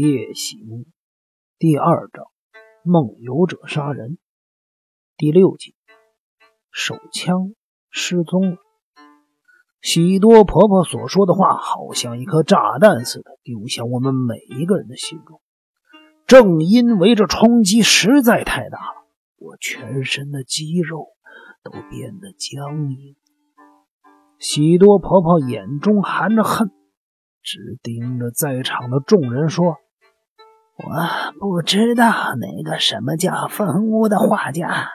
夜行第二章：梦游者杀人。第六集：手枪失踪了。喜多婆婆所说的话，好像一颗炸弹似的，丢向我们每一个人的心中。正因为这冲击实在太大了，我全身的肌肉都变得僵硬。喜多婆婆眼中含着恨，直盯着在场的众人说。我不知道那个什么叫风屋的画家，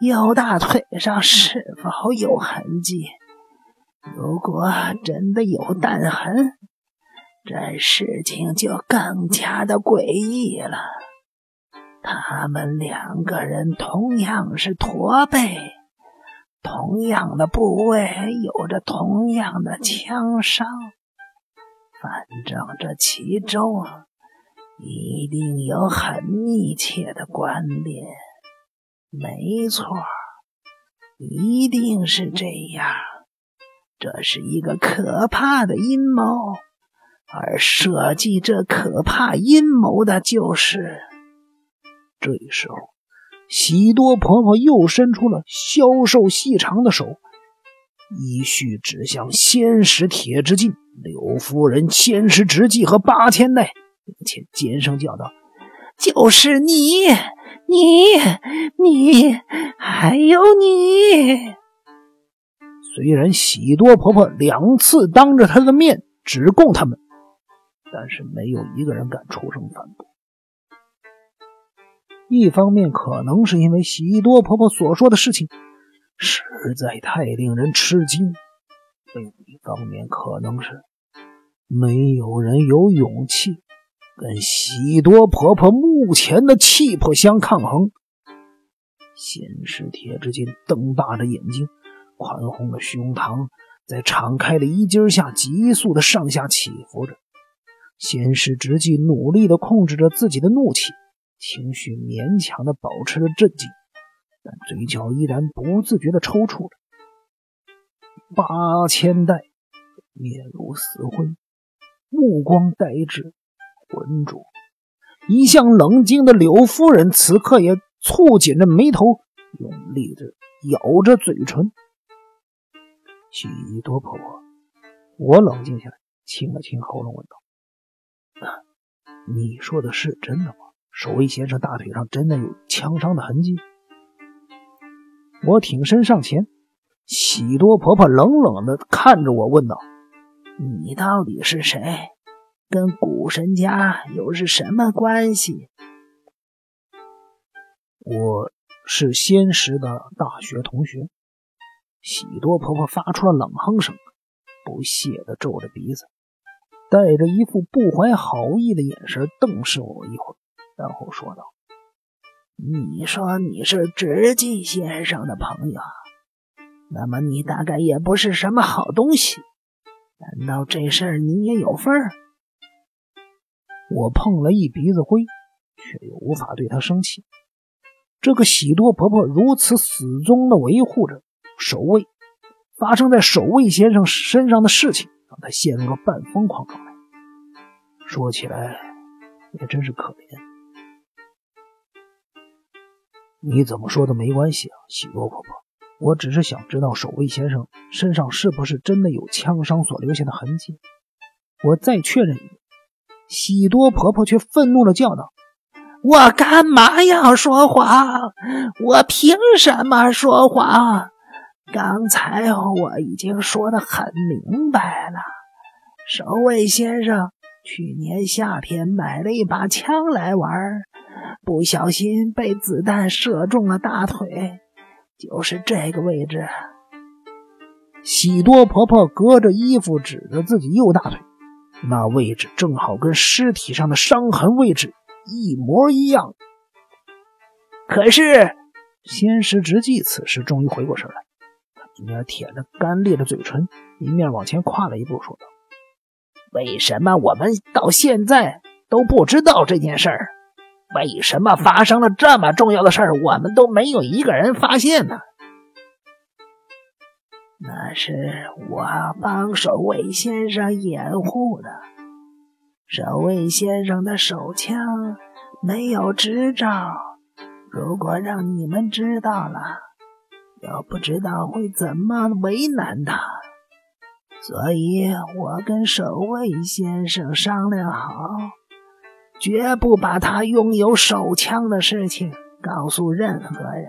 右大腿上是否有痕迹？如果真的有弹痕，这事情就更加的诡异了。他们两个人同样是驼背，同样的部位有着同样的枪伤，反正这其中……一定有很密切的关联，没错，一定是这样。这是一个可怕的阴谋，而设计这可怕阴谋的就是……这时候，喜多婆婆又伸出了消瘦细长的手，依序指向仙石铁之镜、柳夫人、仙石直纪和八千代。并且尖声叫道：“就是你，你，你，还有你！”虽然喜多婆婆两次当着她的面指控他们，但是没有一个人敢出声反驳。一方面可能是因为喜多婆婆所说的事情实在太令人吃惊；另一方面可能是没有人有勇气。跟喜多婆婆目前的气魄相抗衡。仙石铁之金瞪大着眼睛，宽宏的胸膛在敞开的衣襟下急速的上下起伏着。仙石直纪努力的控制着自己的怒气，情绪勉强的保持着镇静，但嘴角依然不自觉的抽搐着。八千代面如死灰，目光呆滞。浑浊，一向冷静的柳夫人此刻也蹙紧着眉头，用力的咬着嘴唇。许多婆婆，我冷静下来，清了清喉咙，问道：“你说的是真的吗？守卫先生大腿上真的有枪伤的痕迹？”我挺身上前，喜多婆婆冷冷的看着我，问道：“你到底是谁？”跟古神家又是什么关系？我是仙石的大学同学。喜多婆婆发出了冷哼声，不屑地皱着鼻子，带着一副不怀好意的眼神瞪视我一会儿，然后说道：“你说你是直纪先生的朋友，那么你大概也不是什么好东西。难道这事儿你也有份儿？”我碰了一鼻子灰，却又无法对他生气。这个喜多婆婆如此死忠的维护着守卫，发生在守卫先生身上的事情，让他陷入了半疯狂状态。说起来也真是可怜。你怎么说都没关系啊，喜多婆婆。我只是想知道守卫先生身上是不是真的有枪伤所留下的痕迹。我再确认一遍。喜多婆婆却愤怒的叫道：“我干嘛要说谎？我凭什么说谎？刚才我已经说的很明白了。守卫先生去年夏天买了一把枪来玩，不小心被子弹射中了大腿，就是这个位置。”喜多婆婆隔着衣服指着自己右大腿。那位置正好跟尸体上的伤痕位置一模一样。可是，仙石直纪此时终于回过神来，他一面舔着干裂的嘴唇，一面往前跨了一步，说道：“为什么我们到现在都不知道这件事儿？为什么发生了这么重要的事儿，我们都没有一个人发现呢？”那是我帮守卫先生掩护的。守卫先生的手枪没有执照，如果让你们知道了，又不知道会怎么为难他。所以我跟守卫先生商量好，绝不把他拥有手枪的事情告诉任何人。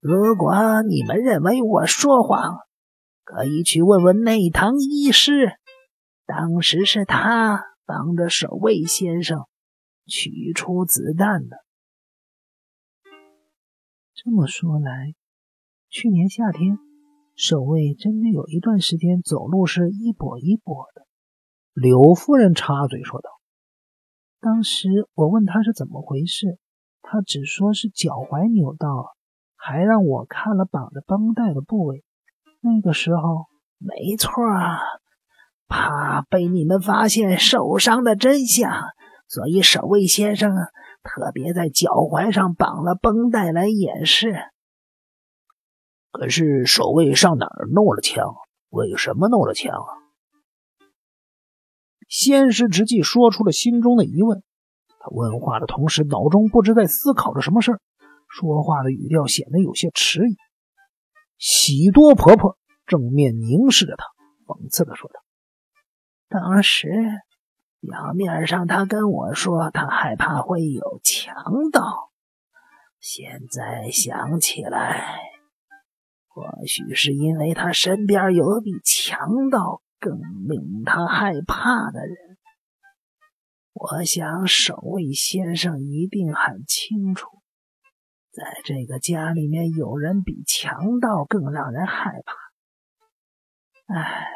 如果你们认为我说谎，可以去问问内堂医师，当时是他帮着守卫先生取出子弹的。这么说来，去年夏天。守卫真的有一段时间走路是一跛一跛的。刘夫人插嘴说道：“当时我问他是怎么回事，他只说是脚踝扭到了，还让我看了绑着绷带的部位。那个时候，没错啊，怕被你们发现受伤的真相，所以守卫先生特别在脚踝上绑了绷带来掩饰。”可是守卫上哪儿弄了枪？为什么弄了枪啊？先师直纪说出了心中的疑问。他问话的同时，脑中不知在思考着什么事儿，说话的语调显得有些迟疑。喜多婆婆正面凝视着他，讽刺的说道：“当时表面上他跟我说他害怕会有强盗，现在想起来。”或许是因为他身边有比强盗更令他害怕的人。我想守卫先生一定很清楚，在这个家里面有人比强盗更让人害怕。唉，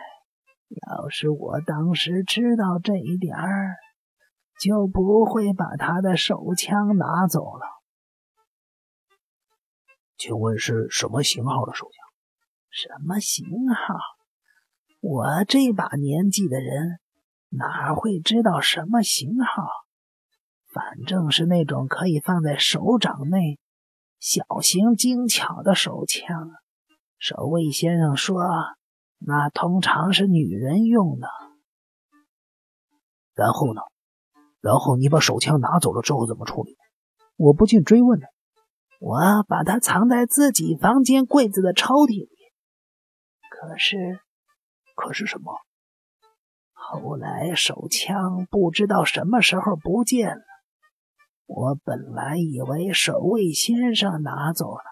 要是我当时知道这一点儿，就不会把他的手枪拿走了。请问是什么型号的手枪？什么型号？我这把年纪的人哪会知道什么型号？反正是那种可以放在手掌内、小型精巧的手枪。守卫先生说，那通常是女人用的。然后呢？然后你把手枪拿走了之后怎么处理？我不禁追问了。我把它藏在自己房间柜子的抽屉里。可是，可是什么？后来手枪不知道什么时候不见了。我本来以为守卫先生拿走了，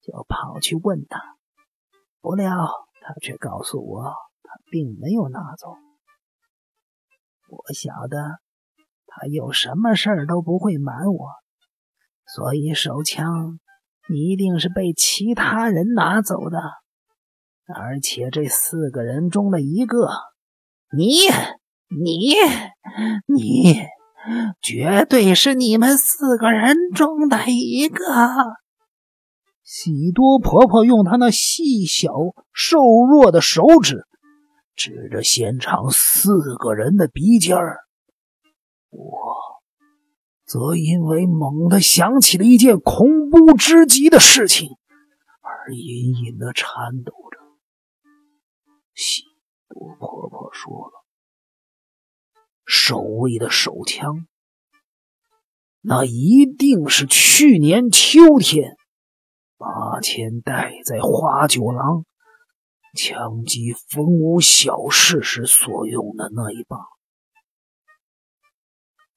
就跑去问他，不料他却告诉我他并没有拿走。我晓得他有什么事儿都不会瞒我。所以手枪一定是被其他人拿走的，而且这四个人中的一个，你、你、你，绝对是你们四个人中的一个。喜多婆婆用她那细小瘦弱的手指指着现场四个人的鼻尖儿，我。则因为猛地想起了一件恐怖之极的事情，而隐隐的颤抖着。喜多婆婆说了：“守卫的手枪，那一定是去年秋天八千代在花九郎枪击风屋小事时所用的那一把。”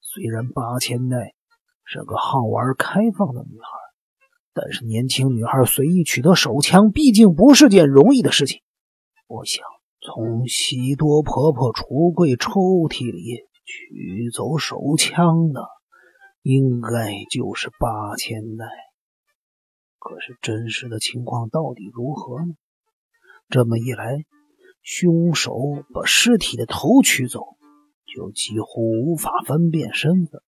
虽然八千代是个好玩开放的女孩，但是年轻女孩随意取得手枪，毕竟不是件容易的事情。我想，从喜多婆婆橱柜抽屉里取走手枪的，应该就是八千代。可是真实的情况到底如何呢？这么一来，凶手把尸体的头取走。就几乎无法分辨身份，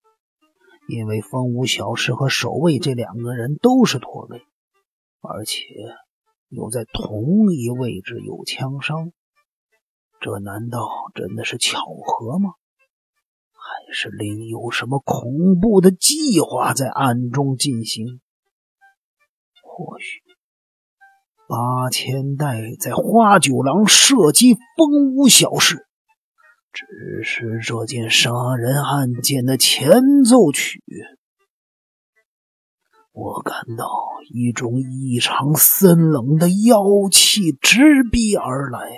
因为风无小事和守卫这两个人都是驼背，而且又在同一位置有枪伤。这难道真的是巧合吗？还是另有什么恐怖的计划在暗中进行？或许八千代在花九郎射击风屋小事。只是这件杀人案件的前奏曲。我感到一种异常森冷的妖气直逼而来，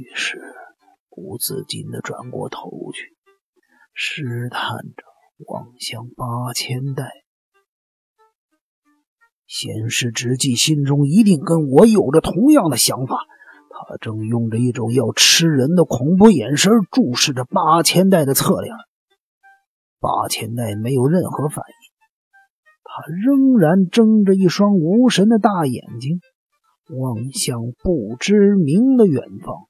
于是不自禁地转过头去，试探着望向八千代。仙师直纪心中一定跟我有着同样的想法，他正用着一种要吃人的恐怖眼神注视着八千代的侧脸。八千代没有任何反应。他仍然睁着一双无神的大眼睛，望向不知名的远方。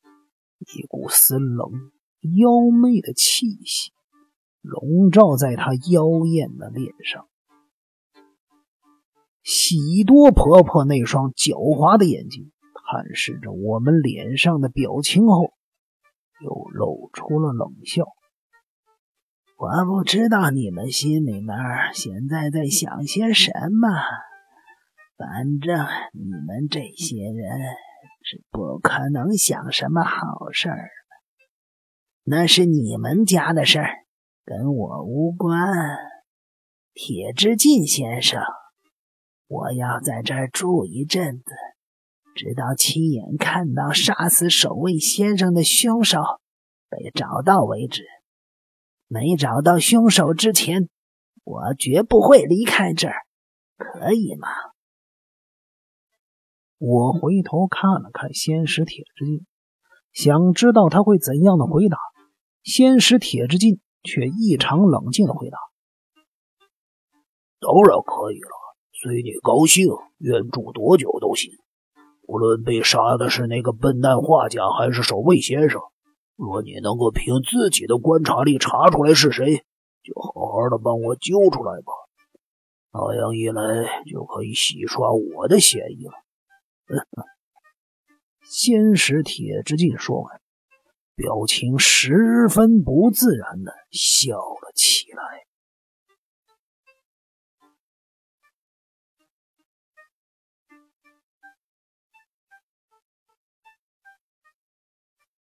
一股森冷、妖媚的气息笼罩在她妖艳的脸上。喜多婆婆那双狡猾的眼睛探视着我们脸上的表情后，又露出了冷笑。我不知道你们心里面现在在想些什么，反正你们这些人是不可能想什么好事儿。那是你们家的事儿，跟我无关。铁之进先生，我要在这儿住一阵子，直到亲眼看到杀死守卫先生的凶手被找到为止。没找到凶手之前，我绝不会离开这儿，可以吗？我回头看了看仙石铁之镜，想知道他会怎样的回答。仙石铁之镜却异常冷静的回答：“当然可以了，随你高兴，愿住多久都行。无论被杀的是那个笨蛋画家，还是守卫先生。”若你能够凭自己的观察力查出来是谁，就好好的帮我揪出来吧。那样一来，就可以洗刷我的嫌疑了。先使铁之进说完，表情十分不自然的笑了起来。